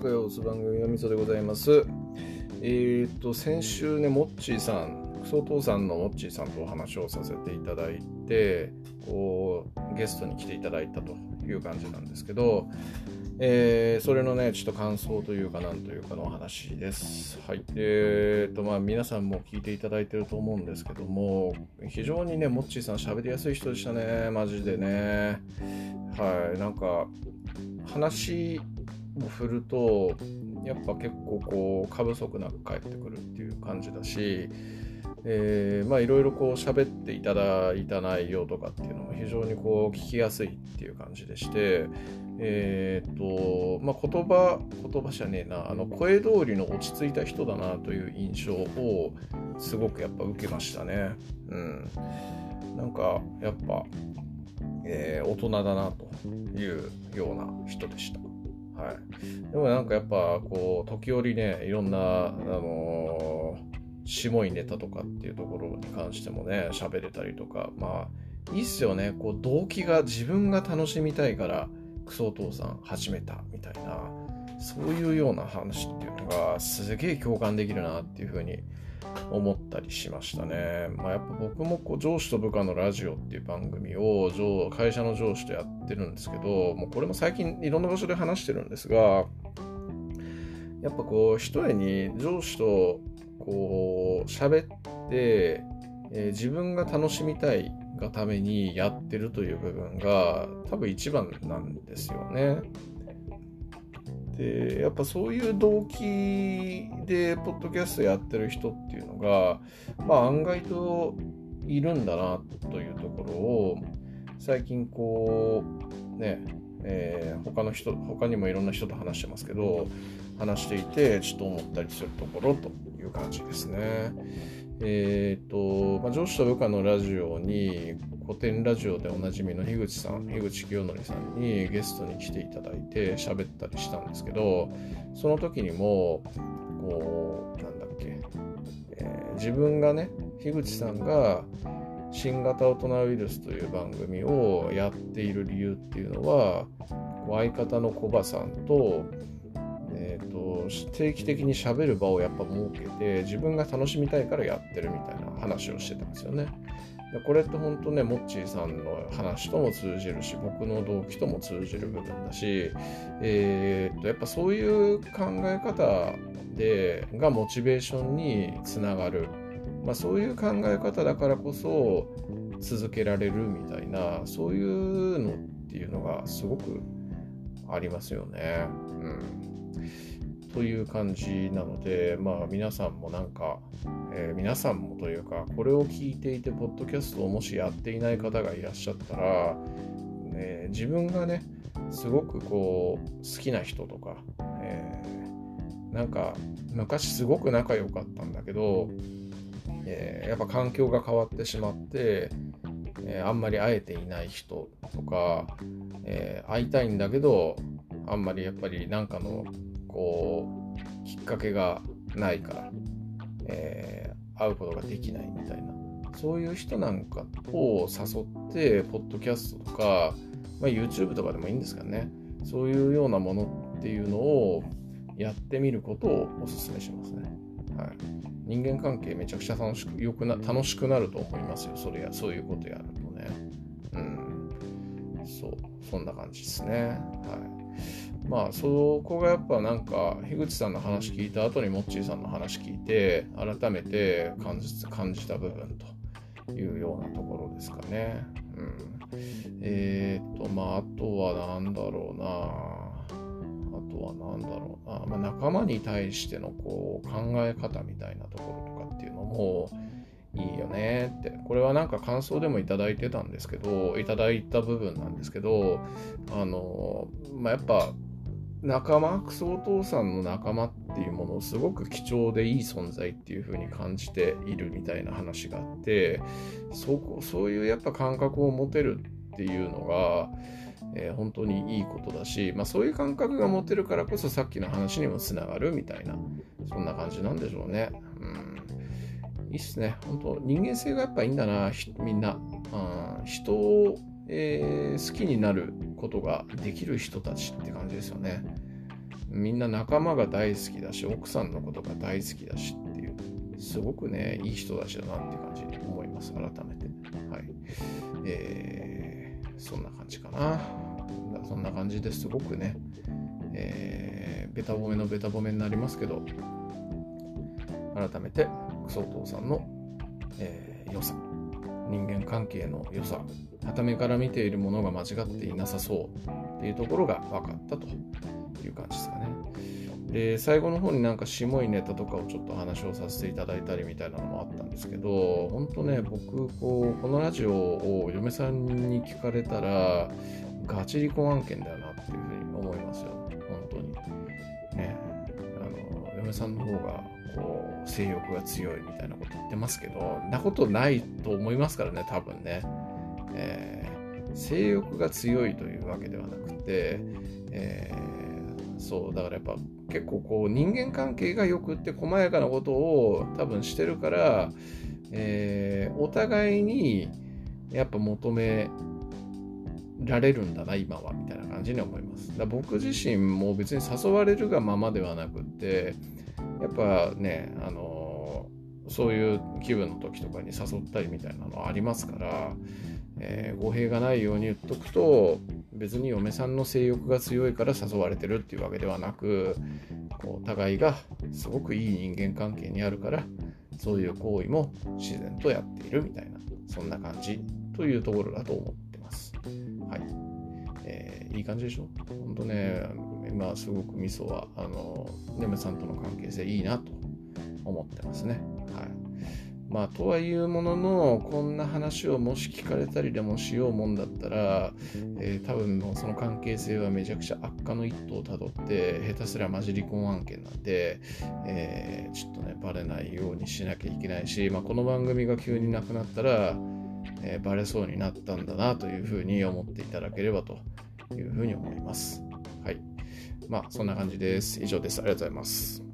会を打つ番組のみそでございます。えっ、と、先週ね、モッチーさん、クソ父さんのモッチーさんとお話をさせていただいて、こう、ゲストに来ていただいたという感じなんですけど、えー、それのね、ちょっと感想というか、なんというかのお話です。はい。えー、と、まあ、皆さんも聞いていただいてると思うんですけども、非常にね、モッチーさん喋りやすい人でしたね、マジでね。はい。なんか、話を振るとやっぱ結構こう過不足なく返ってくるっていう感じだし、えー、まあいろいろこう喋っていただいた内容とかっていうのも非常にこう聞きやすいっていう感じでしてえっ、とまあ言葉言葉じゃねえなあの声通りの落ち着いた人だなという印象をすごくやっぱ受けましたねうんなんかやっぱえー、大人だなというような人でした。はい、でもなんかやっぱこう時折ねいろんな、あのー、しもいネタとかっていうところに関してもね喋れたりとかまあいいっすよね。こう動機が自分が楽しみたいからクソお父さん始めたみたいなそういうような話っていうのがすげえ共感できるなっていうふうに思ったりしましたね。まあ、やっぱ僕もこう上司と部下のラジオっていう番組を上会社の上司とやってるんですけど、もうこれも最近いろんな場所で話してるんですが、やっぱこう一重に上司とこう喋って、えー、自分が楽しみたいがためにやってるという部分が多分一番なんですよね。でやっぱそういう動機でポッドキャストやってる人っていうのがまあ案外といるんだなというところを最近こうねえー、他の人他にもいろんな人と話してますけど話していてちょっと思ったりするところという感じですね。えっ、ー、と、まあ、上司と部下のラジオに古典ラジオでおなじみの樋口さん樋口清則さんにゲストに来ていただいて喋ったりしたんですけどその時にもこうなんだっけ、えー、自分がね樋口さんが新型大人ウイルスという番組をやっている理由っていうのは相方のコバさんと,、えーと、と定期的にしゃべる場をやっぱ設けて自分が楽しみたいからやってるみたいな話をしてたんですよね。でこれって本当ねモッチーさんの話とも通じるし僕の動機とも通じる部分だし、えー、っとやっぱそういう考え方でがモチベーションにつながる、まあ、そういう考え方だからこそ続けられるみたいなそういうのっていうのがすごくありますよね。うんという感じなので、まあ、皆さんもなんか、えー、皆さんもというか、これを聞いていて、ポッドキャストをもしやっていない方がいらっしゃったら、えー、自分がね、すごくこう、好きな人とか、えー、なんか、昔すごく仲良かったんだけど、えやっぱ環境が変わってしまって、えあんまり会えていない人とか、え会いたいんだけど、あんまりやっぱりなんかのこうきっかけがないから、えー、会うことができないみたいなそういう人なんかを誘ってポッドキャストとか、まあ、YouTube とかでもいいんですかねそういうようなものっていうのをやってみることをお勧めしますね。はい、人間関係めちゃくちゃ楽しくよくな楽しくなると思いますよそれやそういうことやるとね。うん。そうそんな感じですね。はいまあそこがやっぱなんか樋口さんの話聞いた後にモッチーさんの話聞いて改めて感じ感じた部分というようなところですかね。うん、えっ、とまああとは何だろうな。あとは何だろうな、まあ、仲間に対してのこう考え方みたいなところとかっていうのもいいよね。って。これはなんか感想でもいただいてたんですけどいただいた部分なんですけどあのまあやっぱ仲間クソお父さんの仲間っていうものをすごく貴重でいい存在っていう風に感じているみたいな話があってそこそういうやっぱ感覚を持てるっていうのが、えー、本当にいいことだし、まあ、そういう感覚が持てるからこそさっきの話にもつながるみたいなそんな感じなんでしょうね。うん、いいっすね。本当人間性がやっぱいいんだなみんな。うん、人をえー、好きになることができる人たちって感じですよね。みんな仲間が大好きだし、奥さんのことが大好きだしっていう、すごくね、いい人たちだなって感じに思います、改めて。はい。えー、そんな感じかな。そんな感じですごくね、えー、ベタ褒めのベタ褒めになりますけど、改めて、クソお父さんの、えー、良さ、人間関係の良さ、はためから見ているものが間違っていなさそうっていうところが分かったという感じですかね。で、最後の方になんかしもいネタとかをちょっと話をさせていただいたりみたいなのもあったんですけど、本当ね、僕、こう、このラジオを嫁さんに聞かれたら、ガチ離婚案件だよなっていうふうに思いますよ。本当に。ね。あの、嫁さんの方が、こう、性欲が強いみたいなこと言ってますけど、なことないと思いますからね、多分ね。えー、性欲が強いというわけではなくて、えー、そうだからやっぱ結構こう人間関係がよくって細やかなことを多分してるから、えー、お互いにやっぱ求められるんだな今はみたいな感じに思います。だ僕自身も別に誘われるがままではなくってやっぱねあのそういう気分の時とかに誘ったりみたいなのありますからえー、語弊がないように言っとくと別に嫁さんの性欲が強いから誘われてるっていうわけではなくこう互いがすごくいい人間関係にあるからそういう行為も自然とやっているみたいなそんな感じというところだと思ってます。はい。えー、いい感じでしょ？本当ね、今すごく味噌はあの嫁さんとの関係性いいなと思ってますね。はい。まあ、とはいうものの、こんな話をもし聞かれたりでもしようもんだったら、えー、多分もうその関係性はめちゃくちゃ悪化の一途をたどって、下手すりゃマジ離婚案件なんで、えー、ちょっとね、バレないようにしなきゃいけないし、まあ、この番組が急になくなったら、えー、バレそうになったんだなというふうに思っていただければというふうに思います。はい。まあ、そんな感じです。以上です。ありがとうございます。